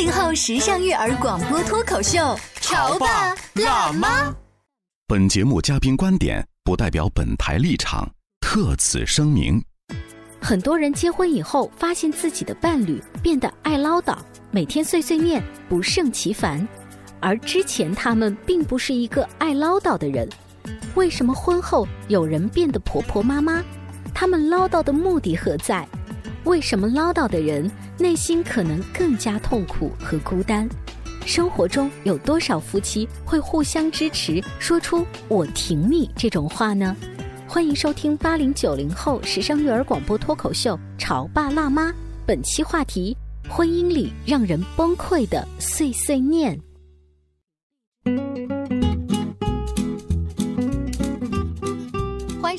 八零后时尚育儿广播脱口秀，潮爸辣妈。本节目嘉宾观点不代表本台立场，特此声明。很多人结婚以后，发现自己的伴侣变得爱唠叨，每天碎碎念，不胜其烦。而之前他们并不是一个爱唠叨的人，为什么婚后有人变得婆婆妈妈？他们唠叨的目的何在？为什么唠叨的人内心可能更加痛苦和孤单？生活中有多少夫妻会互相支持，说出“我挺你”这种话呢？欢迎收听八零九零后时尚育儿广播脱口秀《潮爸辣妈》，本期话题：婚姻里让人崩溃的碎碎念。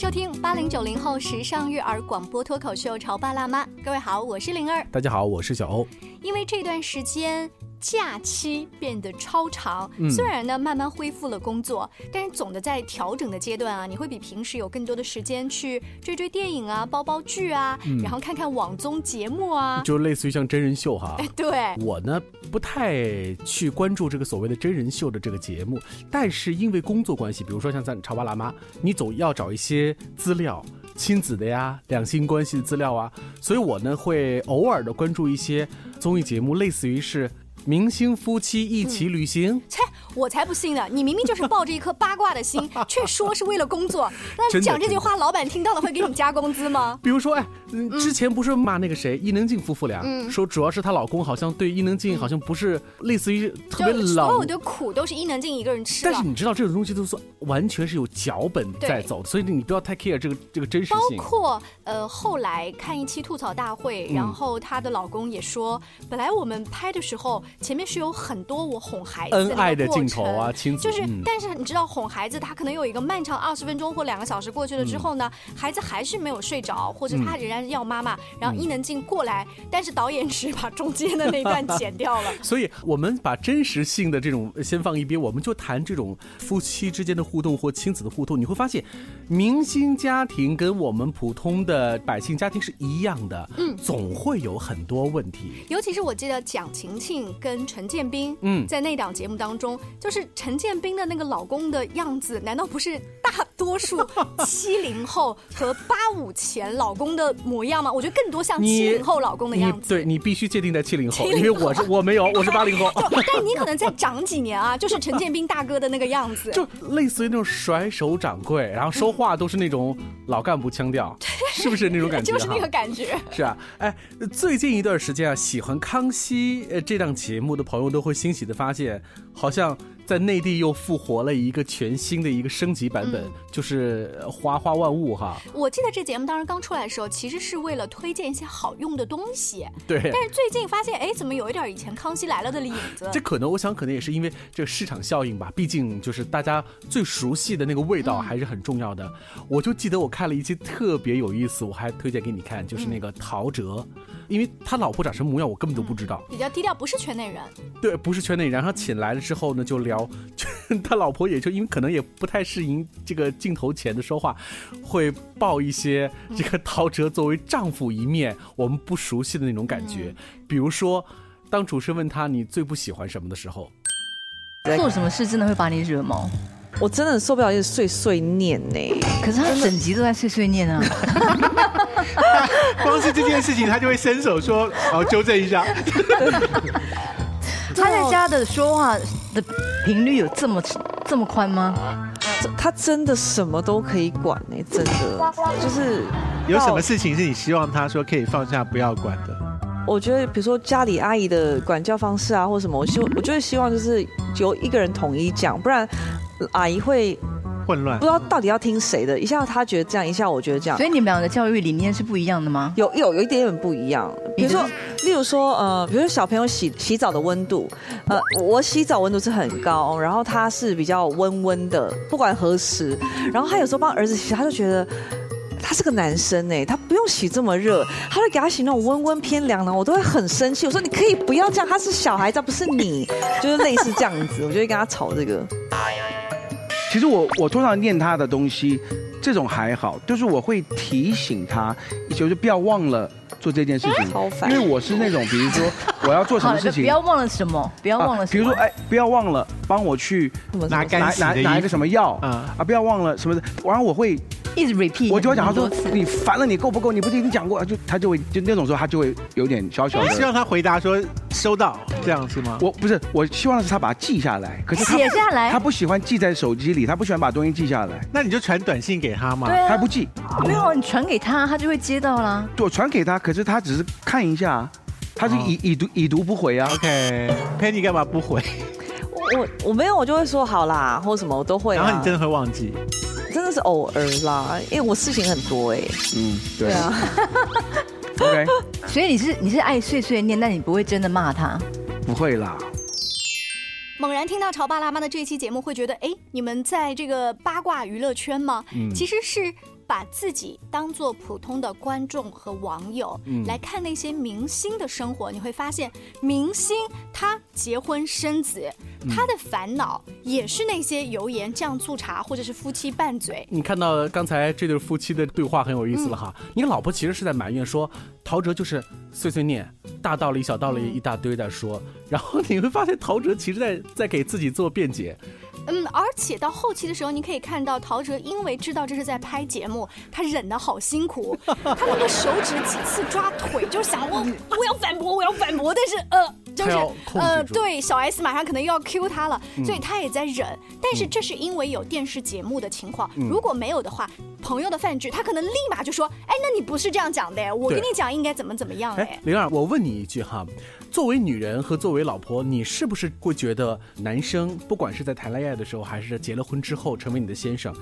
收听八零九零后时尚育儿广播脱口秀《潮爸辣妈》，各位好，我是灵儿。大家好，我是小欧。因为这段时间假期变得超长，嗯虽然呢慢慢恢复了工作，但是总的在调整的阶段啊，你会比平时有更多的时间去追追电影啊、包包剧啊，然后看看网综节目啊。就类似于像真人秀哈。哎，对，我呢不太去关注这个所谓的真人秀的这个节目，但是因为工作关系，比如说像咱潮爸辣妈，你总要找一些资料，亲子的呀、两性关系的资料啊，所以我呢会偶尔的关注一些综艺节目，类似于是明星夫妻一起旅行。切，我才不信呢！你明明就是抱着一颗八卦的心，却说是为了工作。那讲这句话，老板听到了会给你加工资吗？比如说，哎，嗯，之前不是骂那个谁伊能静夫妇俩，嗯说主要是她老公好像对伊能静好像不是类似于特别就冷所有的苦都是伊能静一个人吃了但是。你知道这种东西都是完全是有脚本在走的，所以你不要太 care 这个这个真实性包。括呃，后来看一期吐槽大会，嗯然后她的老公也说，本来我们拍的时候前面是有很多我哄孩子恩爱的镜头啊，亲子，就是，嗯但是你知道哄孩子，他可能有一个漫长二十分钟或两个小时过去了之后呢，孩子还是没有睡着，或者他仍然要妈妈，然后伊能静过来，但是导演只把中间的那段剪掉了。所以我们把真实性的这种先放一边，我们就谈这种夫妻之间的互动或亲子的互动。你会发现，明星家庭跟我们普通的百姓家庭是一样的，嗯，总会有很多问题。尤其是我记得蒋勤勤跟陈建斌，嗯在那档节目当中，就是陈建斌的那个老公的样子，难道不是大多数 七零后和八五前老公的模样吗？我觉得更多像七零后老公的样子。对你必须界定在七零后，70因为我是我没有，我是八零后。就但你可能再长几年啊，就是陈建斌大哥的那个样子。就类似于那种甩手掌柜，然后说话都是那种老干部腔调，是不是那种感觉？就是那个感觉。是啊，哎，最近一段时间啊，喜欢《康熙》呃这档节节目的朋友都会欣喜的发现，好像在内地又复活了一个全新的一个升级版本，嗯就是呃花花万物哈。我记得这节目当时刚出来的时候，其实是为了推荐一些好用的东西，对，但是最近发现，哎，怎么有一点以前《康熙来了》的影子？这可能我想可能也是因为这个市场效应吧，毕竟就是大家最熟悉的那个味道还是很重要的。我就记得我看了一期特别有意思，我还推荐给你看，就是那个陶喆，因为他老婆长什么模样我根本都不知道。比较低调，不是圈内人。对，不是圈内人，然后请来了之后呢，就聊，就 他老婆也就因为可能也不太适应这个镜头前的说话，会爆一些这个陶喆作为丈夫一面我们不熟悉的那种感觉，比如说，当主持人问他你最不喜欢什么的时候，做什么事真的会把你惹毛？我真的受不了一直碎碎念呢。可是他整集都在碎碎念啊。光是这件事情，他就会伸手说：“哦，纠正一下。他在家的说话的频率有这么这么宽吗？他真的什么都可以管呢、真的就是有什么事情是你希望他说可以放下不要管的？我觉得，比如说家里阿姨的管教方式啊，或什么，我希我就是希望就是由一个人统一讲，不然呃阿姨会混乱不知道到底要听谁的，一下他觉得这样，一下我觉得这样所。以你们俩的教育理念是不一样的吗？有有有一点点不一样，比如说，例如说，呃，比如说小朋友洗洗澡的温度，呃，我洗澡温度是很高，然后他是比较温温的，不管何时，然后他有时候帮儿子洗，他就觉得。他是个男生哎，他不用洗这么热，他就给他洗那种温温偏凉的，我都会很生气。我说你可以不要这样，他是小孩子，他不是你，就是类似这样子，我就会跟他吵这个。其实我我通常念他的东西，这种还好，就是我会提醒他，就是不要忘了做这件事情。超，烦。因为我是那种，比如说 我要做什，么事情，不要忘了什么，不要忘了什么。啊比如说，哎，不要忘了帮我去拿干拿洗的拿拿一个什么药啊啊，不要忘了什么的，然后我会一直 repeat，我就会讲他说你烦了，你够不够？你不是已经讲过？就他就会就那种时候他就会有点小小的。你希望他回答说收到，这样是吗？我不是，我希望的是他把它记下来，可是他写下来他不喜欢记在手机里，他不喜欢把东西记下来，那你就传短信给他嘛。啊他不记，没有你传给他，他就会接到啦。我传给他，可是他只是看一下，他是已已读已读不回啊。OK，Penny 干嘛不回？我我没有，我就会说好啦，或什么我都会、啊。然后你真的会忘记？是偶尔啦，因为我事情很多哎、嗯，对对啊，OK，所以你是你是爱碎碎念，但你不会真的骂他。不会啦。猛然听到潮爸辣妈的这期节目，会觉得，哎，你们在这个八卦娱乐圈吗？嗯其实是把自己当做普通的观众和网友、嗯来看那些明星的生活，你会发现，明星他结婚生子，嗯他的烦恼也是那些油盐酱醋茶，或者是夫妻拌嘴。你看到刚才这对夫妻的对话很有意思了哈。你老婆其实是在埋怨说，陶喆就是碎碎念，大道理小道理一大堆在说，然后你会发现陶喆其实在在给自己做辩解。嗯，而且到后期的时候，你可以看到陶喆因为知道这是在拍节目，他忍得好辛苦，他那个手指几次抓腿，就想我我要反驳，我要反驳，但是呃，就是呃，对，小 S 马上可能又要 Q 他了，嗯。所以他也在忍。但是这是因为有电视节目的情况，嗯。如果没有的话，朋友的饭局，他可能立马就说，哎，那你不是这样讲的，我跟你讲应该怎么怎么样，哎哎，，灵儿，我问你一句哈，作为女人和作为老婆，你是不是会觉得男生不管是在谈恋爱的时候，还是结了婚之后成为你的先生，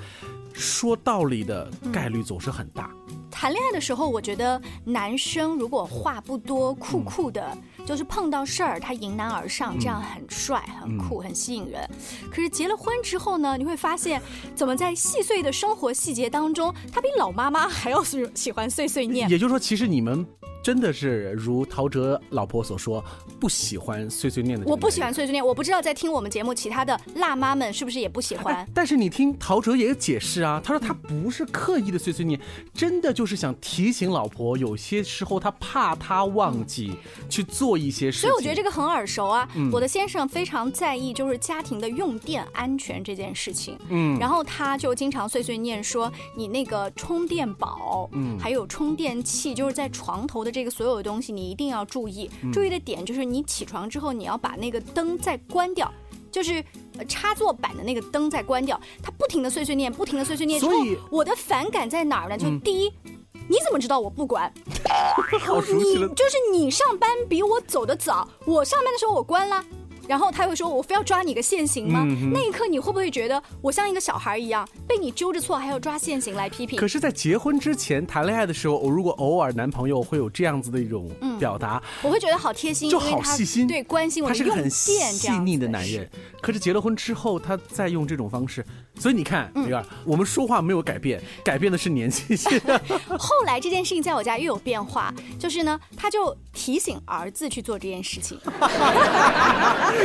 说道理的概率总是很大？谈恋爱的时候，我觉得男生如果话不多、酷酷的，就是碰到事儿他迎难而上，这样很帅、很酷、很吸引人。可是结了婚之后呢，你会发现，怎么在细碎的生活细节当中，他比老妈妈还要喜喜欢碎碎念也。就是说，其实你们真的是如陶喆老婆所说，不喜欢碎碎念的。我不喜欢。碎碎念，我不知道在听我们节目其他的辣妈们是不是也不喜欢哎。但是你听陶喆也有解释啊，他说他不是刻意的碎碎念，真的就是想提醒老婆，有些时候他怕她忘记去做一些事情。所以我觉得这个很耳熟啊。嗯我的先生非常在意就是家庭的用电安全这件事情。嗯然后他就经常碎碎念说，你那个充电宝，嗯还有充电器，就是在床头的这个所有的东西，你一定要注意。嗯注意的点就是你起床之后，你要把那个灯再关掉。就是呃插座板的那个灯再关掉，他不停的碎碎念，不停的碎碎念。所以我的反感在哪儿呢？就嗯第一，你怎么知道我不管？好熟悉了。你就是你上班比我走的早，我上班的时候我关了。然后他会说：“我非要抓你个现行吗？”嗯那一刻你会不会觉得我像一个小孩一样，被你揪着错，还要抓现行来批评？可是，在结婚之前谈恋爱的时候，我如果偶尔男朋友会有这样子的一种嗯表达，我会觉得好贴心，就好细心，对关心我的用他是个很电这样细腻的男人。可是结了婚之后，他再用这种方式，所以你看，嗯李儿，我们说话没有改变，改变的是年纪。后来这件事情在我家又有变化，就是呢，他就提醒儿子去做这件事情。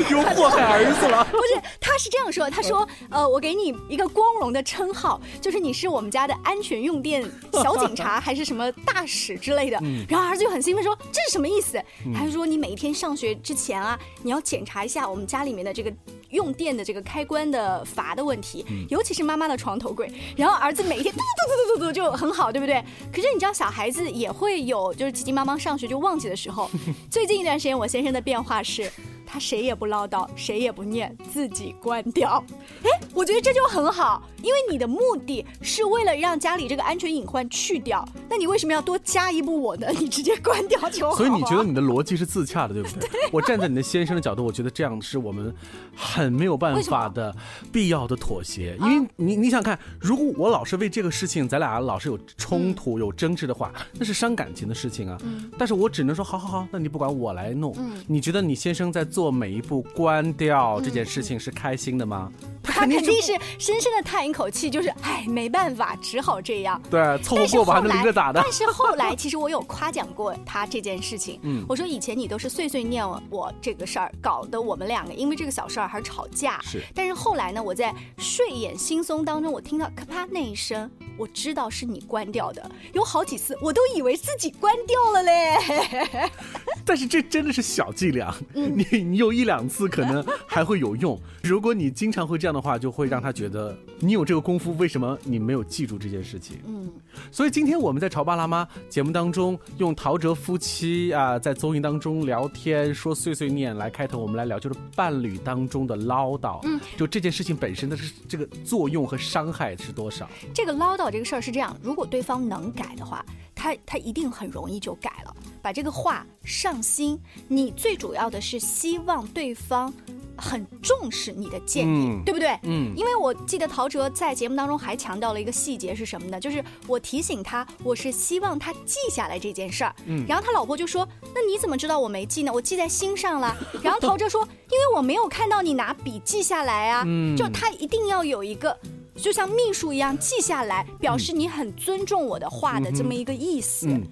又祸害儿子了。不是，他是这样说，他说，呃，我给你一个光荣的称号，就是你是我们家的安全用电小警察，还是什么大使之类的。嗯然后儿子就很兴奋说，这是什么意思？嗯他就说你每一天上学之前啊，你要检查一下我们家里面的这个。用电的这个开关的阀的问题，嗯尤其是妈妈的床头柜。然后儿子每一天嘟嘟嘟嘟嘟嘟就很好，对不对？可是你知道小孩子也会有就是急急忙忙上学就忘记的时候。最近一段时间，我先生的变化是。他谁也不唠叨，谁也不念，自己关掉。哎，我觉得这就很好，因为你的目的是为了让家里这个安全隐患去掉，那你为什么要多加一步我呢？你直接关掉就好、啊。所以你觉得你的逻辑是自洽的，对不 对？我站在你的先生的角度，我觉得这样是我们很没有办法的必要的妥协，因为你你想看，如果我老是为这个事情，咱俩老是有冲突、有争执的话，那是伤感情的事情啊。但是我只能说，好好好，那你不管我来弄。你觉得你先生在做每一步关掉这件事情是开心的吗？他肯定是深深的叹一口气，就是哎，没办法，只好这样。对，凑合过吧，能离着咋的？但是后来，其实我有夸奖过他这件事情。嗯，我说以前你都是碎碎念我这个事儿，搞得我们两个因为这个小事儿还吵架。是。但是后来呢，我在睡眼惺忪当中，我听到咔啪那一声，我知道是你关掉的。有好几次，我都以为自己关掉了嘞。但是这真的是小伎俩，你你有一两次可能还会有用。如果你经常会这样的话，就会让他觉得你有这个功夫，为什么你没有记住这件事情？嗯，所以今天我们在《潮爸辣妈》节目当中，用陶喆夫妻啊在综艺当中聊天说碎碎念来开头，我们来聊就是伴侣当中的唠叨。嗯，就这件事情本身的是这个作用和伤害是多少？这个唠叨这个事儿是这样，如果对方能改的话，他他一定很容易就改了，把这个话上心。你最主要的是希望对方。很重视你的建议，嗯、对不对？嗯，因为我记得陶喆在节目当中还强调了一个细节是什么呢？就是我提醒他，我是希望他记下来这件事儿。嗯，然后他老婆就说：“那你怎么知道我没记呢？我记在心上了。”然后陶喆说：“因为我没有看到你拿笔记下来啊。”嗯，就他一定要有一个。就像秘书一样记下来，表示你很尊重我的话的这么一个意思。嗯，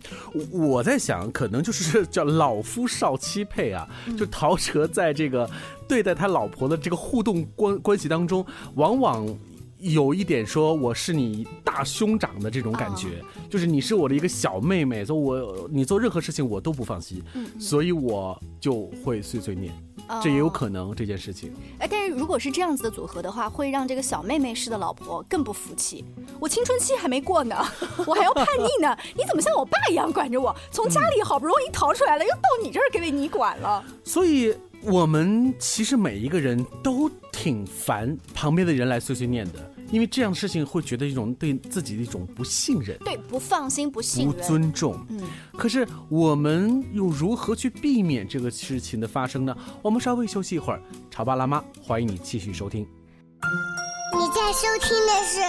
我我在想，可能就是叫老夫少妻配啊。就陶喆在这个对待他老婆的这个互动关关系当中，往往有一点说我是你大兄长的这种感觉，就是你是我的一个小妹妹，所以我你做任何事情我都不放心，所以我就会碎碎念。这也有可能这件事情，哎，但是如果是这样子的组合的话，会让这个小妹妹式的老婆更不服气。我青春期还没过呢，我还要叛逆呢，你怎么像我爸一样管着我？从家里好不容易逃出来了，又到你这儿给你管了。所以，我们其实每一个人都挺烦旁边的人来碎碎念的。因为这样的事情会觉得一种对自己的一种不信任，对不放心、不信任、不尊重。嗯，可是我们又如何去避免这个事情的发生呢？我们稍微休息一会儿，潮爸辣妈欢迎你继续收听。你在收听的是《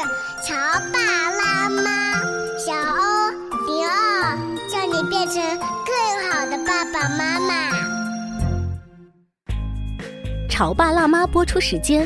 潮爸辣妈》，小欧零二，叫你变成更好的爸爸妈妈。潮爸辣妈播出时间。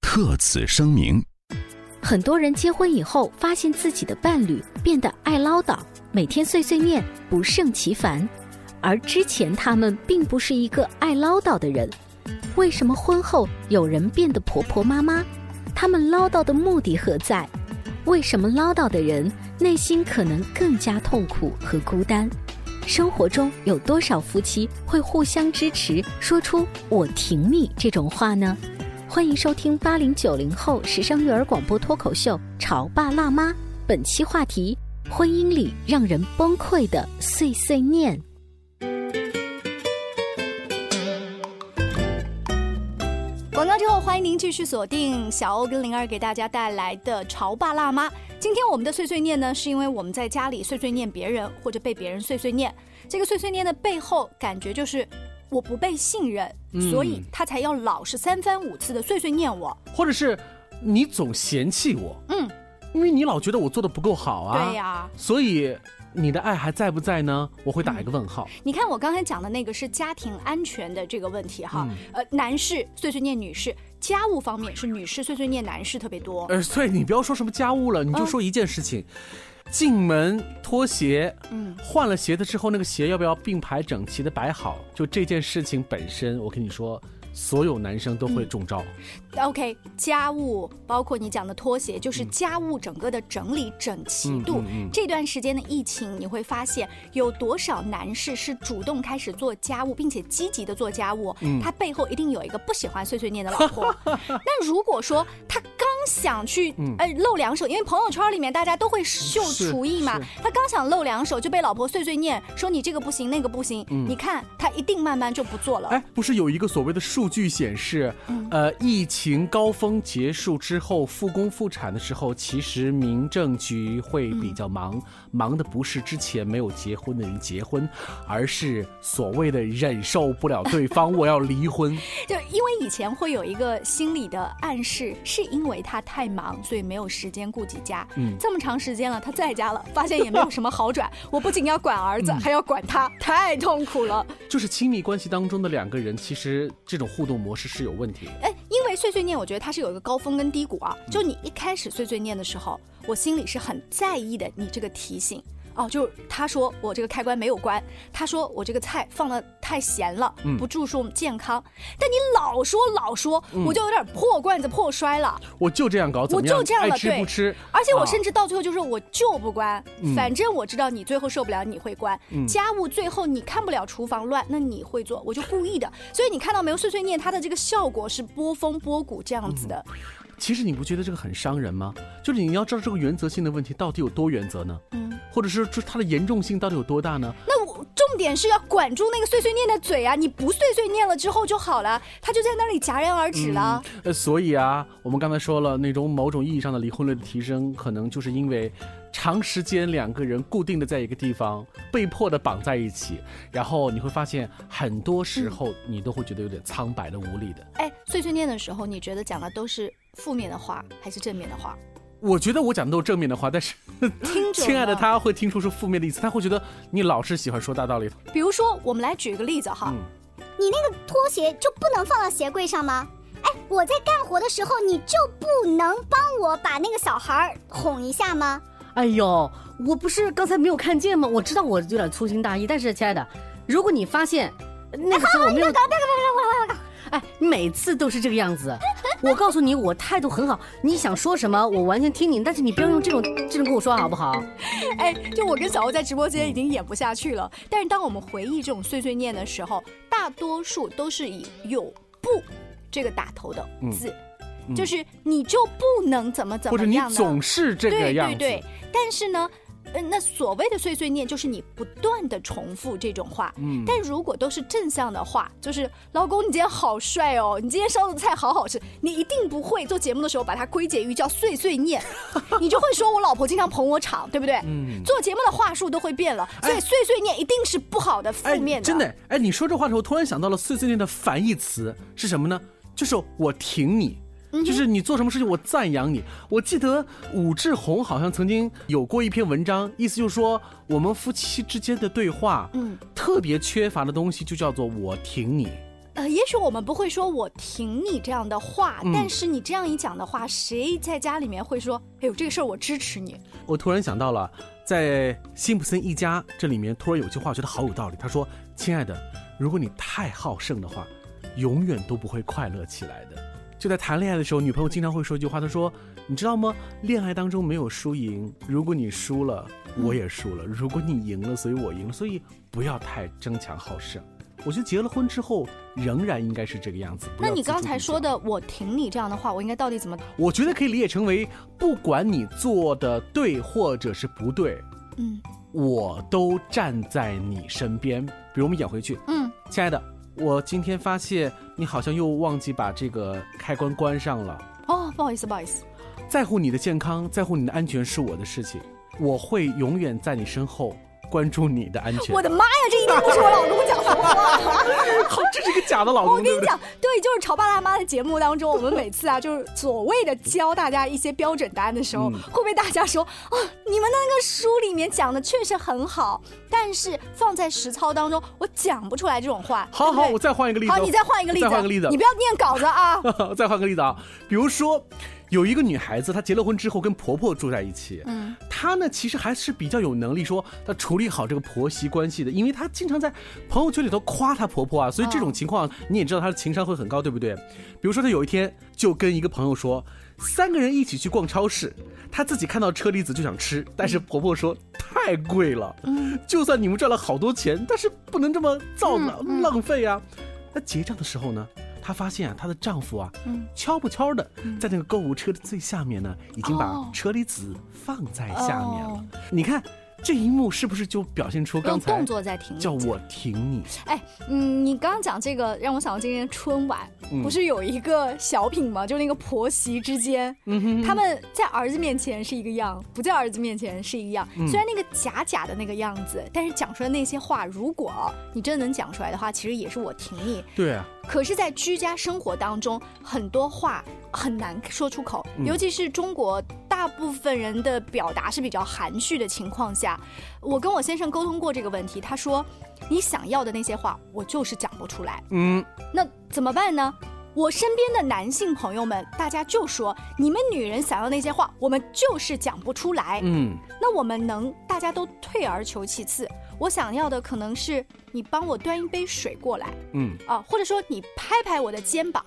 特此声明。很多人结婚以后，发现自己的伴侣变得爱唠叨，每天碎碎念，不胜其烦。而之前他们并不是一个爱唠叨的人，为什么婚后有人变得婆婆妈妈？他们唠叨的目的何在？为什么唠叨的人内心可能更加痛苦和孤单？生活中有多少夫妻会互相支持，说出“我挺你”这种话呢？欢迎收听八零九零后时尚育儿广播脱口秀《潮爸辣妈》，本期话题：婚姻里让人崩溃的碎碎念。广告之后，欢迎您继续锁定小欧跟灵儿给大家带来的《潮爸辣妈》。今天我们的碎碎念呢，是因为我们在家里碎碎念别人，或者被别人碎碎念。这个碎碎念的背后感觉就是。我不被信任，所以他才要老是三番五次的碎碎念我，或者是你总嫌弃我，嗯，因为你老觉得我做的不够好啊，对呀，所以你的爱还在不在呢？我会打一个问号。你看我刚才讲的那个是家庭安全的这个问题哈，嗯。呃，男士碎碎念女士，家务方面是女士碎碎念男士特别多。呃，所以你不要说什么家务了，你就说一件事情：进门脱鞋，嗯换了鞋子之后，那个鞋要不要并排整齐的摆好？就这件事情本身，我跟你说，所有男生都会中招。OK，家务包括你讲的拖鞋，就是家务整个的整理整齐度。这段时间的疫情，你会发现有多少男士是主动开始做家务，并且积极的做家务，嗯。他背后一定有一个不喜欢碎碎念的老婆。那如果说他刚想去、嗯。呃露两手，因为朋友圈里面大家都会秀厨艺嘛，他刚想露两手就被老婆碎碎念说你这个不行那个不行，嗯。你看他一定慢慢就不做了。哎，不是有一个所谓的数据显示，嗯。呃，疫情高峰结束之后，复工复产的时候，其实民政局会比较忙，忙的不是之前没有结婚的人结婚，而是所谓的忍受不了对方，我要离婚。就因为以前会有一个心理的暗示，是因为他太忙，所以没有时间顾及家。嗯这么长时间了，他在家了，发现也没有什么好转。我不仅要管儿子，嗯还要管他，太痛苦了。就是亲密关系当中的两个人，其实这种互动模式是有问题的。哎，因为碎碎念，我觉得它是有一个高峰跟低谷啊。就你一开始碎碎念的时候，我心里是很在意的，你这个提醒。哦，就是他说我这个开关没有关，他说我这个菜放的太咸了，嗯不注重健康。但你老说老说，嗯我就有点破罐子破摔了。我就这样搞，怎我？就这样了，吃对不吃。而且我啊甚至到最后就是我就不关，嗯反正我知道你最后受不了，你会关。嗯家务最后你看不了厨房乱，那你会做，我就故意的。所以你看到没有，碎碎念它的这个效果是波峰波谷这样子的。其实你不觉得这个很伤人吗？就是你要知道这个原则性的问题到底有多原则呢？嗯，或者是就它的严重性到底有多大呢？那我重点是要管住那个碎碎念的嘴啊！你不碎碎念了之后就好了，他就在那里戛然而止了。呃，所以啊，我们刚才说了，那种某种意义上的离婚率的提升，可能就是因为长时间两个人固定的在一个地方，被迫的绑在一起，然后你会发现，很多时候你都会觉得有点苍白的、无力的。哎，碎碎念的时候，你觉得讲的都是负面的话还是正面的话？我觉得我讲的都是正面的话，但是听者亲爱的他会听出是负面的意思，他会觉得你老是喜欢说大道理。比如说，我们来举个例子哈，你那个拖鞋就不能放到鞋柜上吗？哎，我在干活的时候，你就不能帮我把那个小孩儿哄一下吗？哎呦，我不是刚才没有看见吗？我知道我有点粗心大意，但是亲爱的，如果你发现那个时候我没有，哎，每次都是这个样子。我告诉你，我态度很好，你想说什么我完全听你，但是你不要用这种这种跟我说好不好？哎，就我跟小欧在直播间已经演不下去了。但是当我们回忆这种碎碎念的时候，大多数都是以有不这个打头的字，嗯就是你就不能怎么怎或者你？总是这个样子对对对，但是呢。呃，那所谓的碎碎念就是你不断的重复这种话，嗯但如果都是正向的话，就是老公你今天好帅哦，你今天烧的菜好好吃，你一定不会做节目的时候把它归结于叫碎碎念，你就会说我老婆经常捧我场，对不对？嗯做节目的话术都会变了，所以碎碎念一定是不好的、负面的。真的，哎，你说这话的时候，我突然想到了碎碎念的反义词是什么呢？就是我挺你。嗯就是你做什么事情，我赞扬你。我记得武志红好像曾经有过一篇文章，意思就是说，我们夫妻之间的对话，嗯，特别缺乏的东西就叫做我挺你。呃，也许我们不会说我挺你这样的话，嗯但是你这样一讲的话，谁在家里面会说，哎呦这个事儿我支持你？我突然想到了，在辛普森一家这里面，突然有句话，我觉得好有道理。他说：“亲爱的，如果你太好胜的话，永远都不会快乐起来的。”就在谈恋爱的时候，女朋友经常会说一句话，她说：“你知道吗？恋爱当中没有输赢，如果你输了，我也输了；如果你赢了，所以我赢了。所以不要太争强好胜。”我觉得结了婚之后，仍然应该是这个样子。那你刚才说的“我挺你”这样的话，我应该到底怎么？我觉得可以理解成为，不管你做的对或者是不对，嗯我都站在你身边。比如我们演回去，嗯，亲爱的，我今天发现你好像又忘记把这个开关关上了。哦，不好意思，不好意思。在乎你的健康，在乎你的安全是我的事情，我会永远在你身后关注你的安全。我的妈呀，这一定不是我老公。好，这是个假的老公？我跟你讲，对，就是《潮爸辣妈》的节目当中，我们每次啊，就是所谓的教大家一些标准答案的时候，嗯会被大家说啊，你们的那个书里面讲的确实很好，但是放在实操当中，我讲不出来这种话。好好，对对我再换一个例子。好，你再换一个例子，再换个例子。你不要念稿子啊。再换个例子啊，比如说，有一个女孩子，她结了婚之后跟婆婆住在一起，嗯，她呢其实还是比较有能力说她处理好这个婆媳关系的，因为她经常在朋友圈里头夸她婆婆啊，所以这种情况你也知道她的情商会很高，对不对？比如说她有一天就跟一个朋友说，三个人一起去逛超市，她自己看到车厘子就想吃，但是婆婆说太贵了，嗯就算你们赚了好多钱，但是不能这么造浪浪费啊。那结账的时候呢？她发现啊，她的丈夫啊，嗯。悄不悄的在那个购物车的最下面呢，已经把哦。车厘子放在下面了。哦。你看这一幕是不是就表现出刚才用动作在挺你叫我挺你？哎，嗯，你刚刚讲这个，让我想到今年春晚，嗯不是有一个小品吗？就那个婆媳之间，嗯哼他们在儿子面前是一个样，不在儿子面前是一个样。嗯虽然那个假假的那个样子，但是讲出来那些话，如果你真的能讲出来的话，其实也是我挺你。对啊，可是，在居家生活当中，很多话很难说出口，嗯尤其是中国大部分人的表达是比较含蓄的情况下，我跟我先生沟通过这个问题，他说：“你想要的那些话，我就是讲不出来。嗯，那怎么办呢？”我身边的男性朋友们，大家就说：“你们女人想要那些话，我们就是讲不出来。”嗯，那我们能大家都退而求其次，我想要的可能是你帮我端一杯水过来，嗯。啊，或者说你拍拍我的肩膀，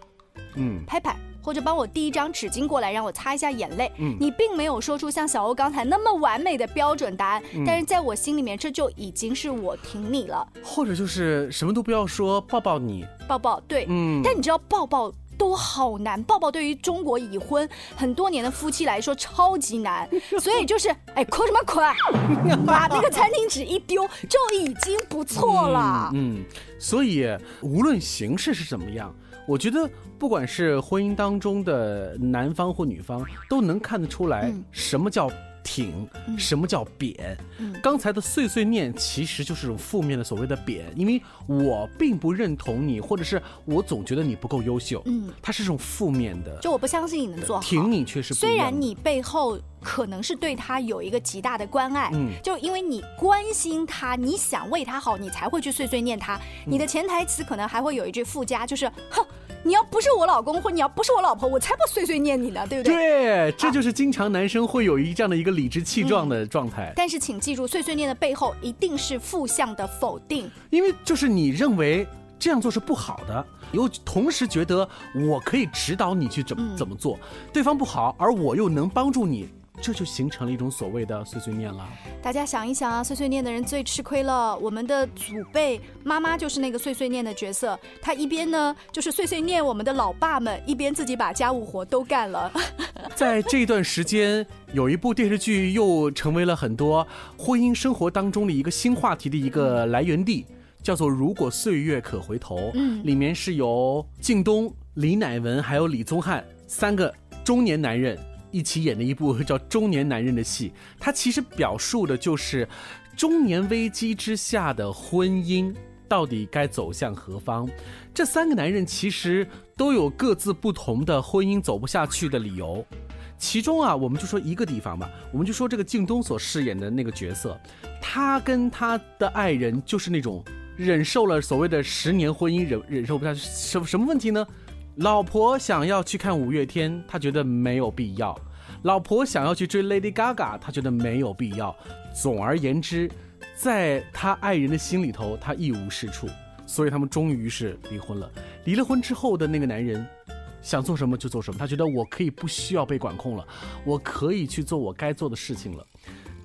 嗯。拍拍，或者帮我递一张纸巾过来，让我擦一下眼泪。嗯你并没有说出像小欧刚才那么完美的标准答案，嗯但是在我心里面，这就已经是我挺你了。或者就是什么都不要说，抱抱你。抱抱，对，嗯但你知道抱抱。都好难，抱抱对于中国已婚很多年的夫妻来说超级难，所以就是哎，哭什么哭啊？把那个餐巾纸一丢就已经不错了。嗯，嗯所以无论形式是怎么样，我觉得不管是婚姻当中的男方或女方，都能看得出来嗯。什么叫挺，什么叫扁。嗯刚才的碎碎念其实就是种负面的所谓的贬，因为我并不认同你，或者是我总觉得你不够优秀，嗯，它是种负面的。就我不相信你能做好。挺你确实虽然你背后可能是对他有一个极大的关爱，嗯就因为你关心他，你想为他好，你才会去碎碎念他。嗯你的潜台词可能还会有一句附加，就是哼，你要不是我老公，或你要不是我老婆，我才不碎碎念你呢，对不对？对，这就是经常男生会有一这样的一个理直气壮的状态。但是请记住，碎碎念的背后一定是负向的否定。因为就是你认为这样做是不好的，又同时觉得我可以指导你去怎么、嗯怎么做，对方不好，而我又能帮助你，这就形成了一种所谓的碎碎念了。大家想一想啊，碎碎念的人最吃亏了。我们的祖辈妈妈就是那个碎碎念的角色，她一边呢就是碎碎念我们的老爸们，一边自己把家务活都干了。在这段时间，有一部电视剧又成为了很多婚姻生活当中的一个新话题的一个来源地，叫做《如果岁月可回头》。嗯里面是由靳东、李乃文还有李宗翰三个中年男人一起演的一部叫《中年男人》的戏。它其实表述的就是中年危机之下的婚姻。到底该走向何方？这三个男人其实都有各自不同的婚姻走不下去的理由。其中啊，我们就说一个地方吧，我们就说这个靳东所饰演的那个角色，他跟他的爱人就是那种忍受了所谓的十年婚姻忍忍受不下去，什么什么问题呢？老婆想要去看五月天，他觉得没有必要；老婆想要去追 Lady Gaga，他觉得没有必要。总而言之，在他爱人的心里头，他一无是处，所以他们终于是离婚了。离了婚之后的那个男人，想做什么就做什么，他觉得我可以不需要被管控了，我可以去做我该做的事情了。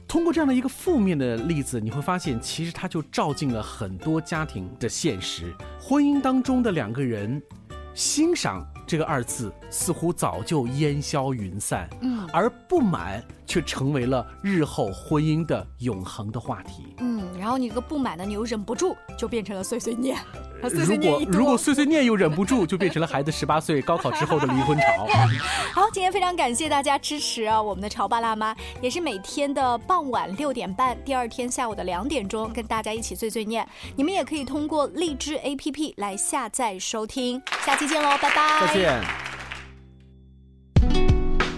通过这样的一个负面的例子，你会发现，其实它就照进了很多家庭的现实。婚姻当中的两个人，欣赏这个二字似乎早就烟消云散，嗯。而不满却成为了日后婚姻的永恒的话题。嗯，然后你这个不满呢，你又忍不住，就变成了碎碎念。碎碎如果如果碎碎念又忍不住，就变成了孩子十八岁高考之后的离婚潮。好，今天非常感谢大家支持啊！我们的潮爸辣妈也是每天的傍晚六点半，第二天下午的两点钟跟大家一起碎碎念。你们也可以通过荔枝 APP 来下载收听。下期见喽，拜拜！再见。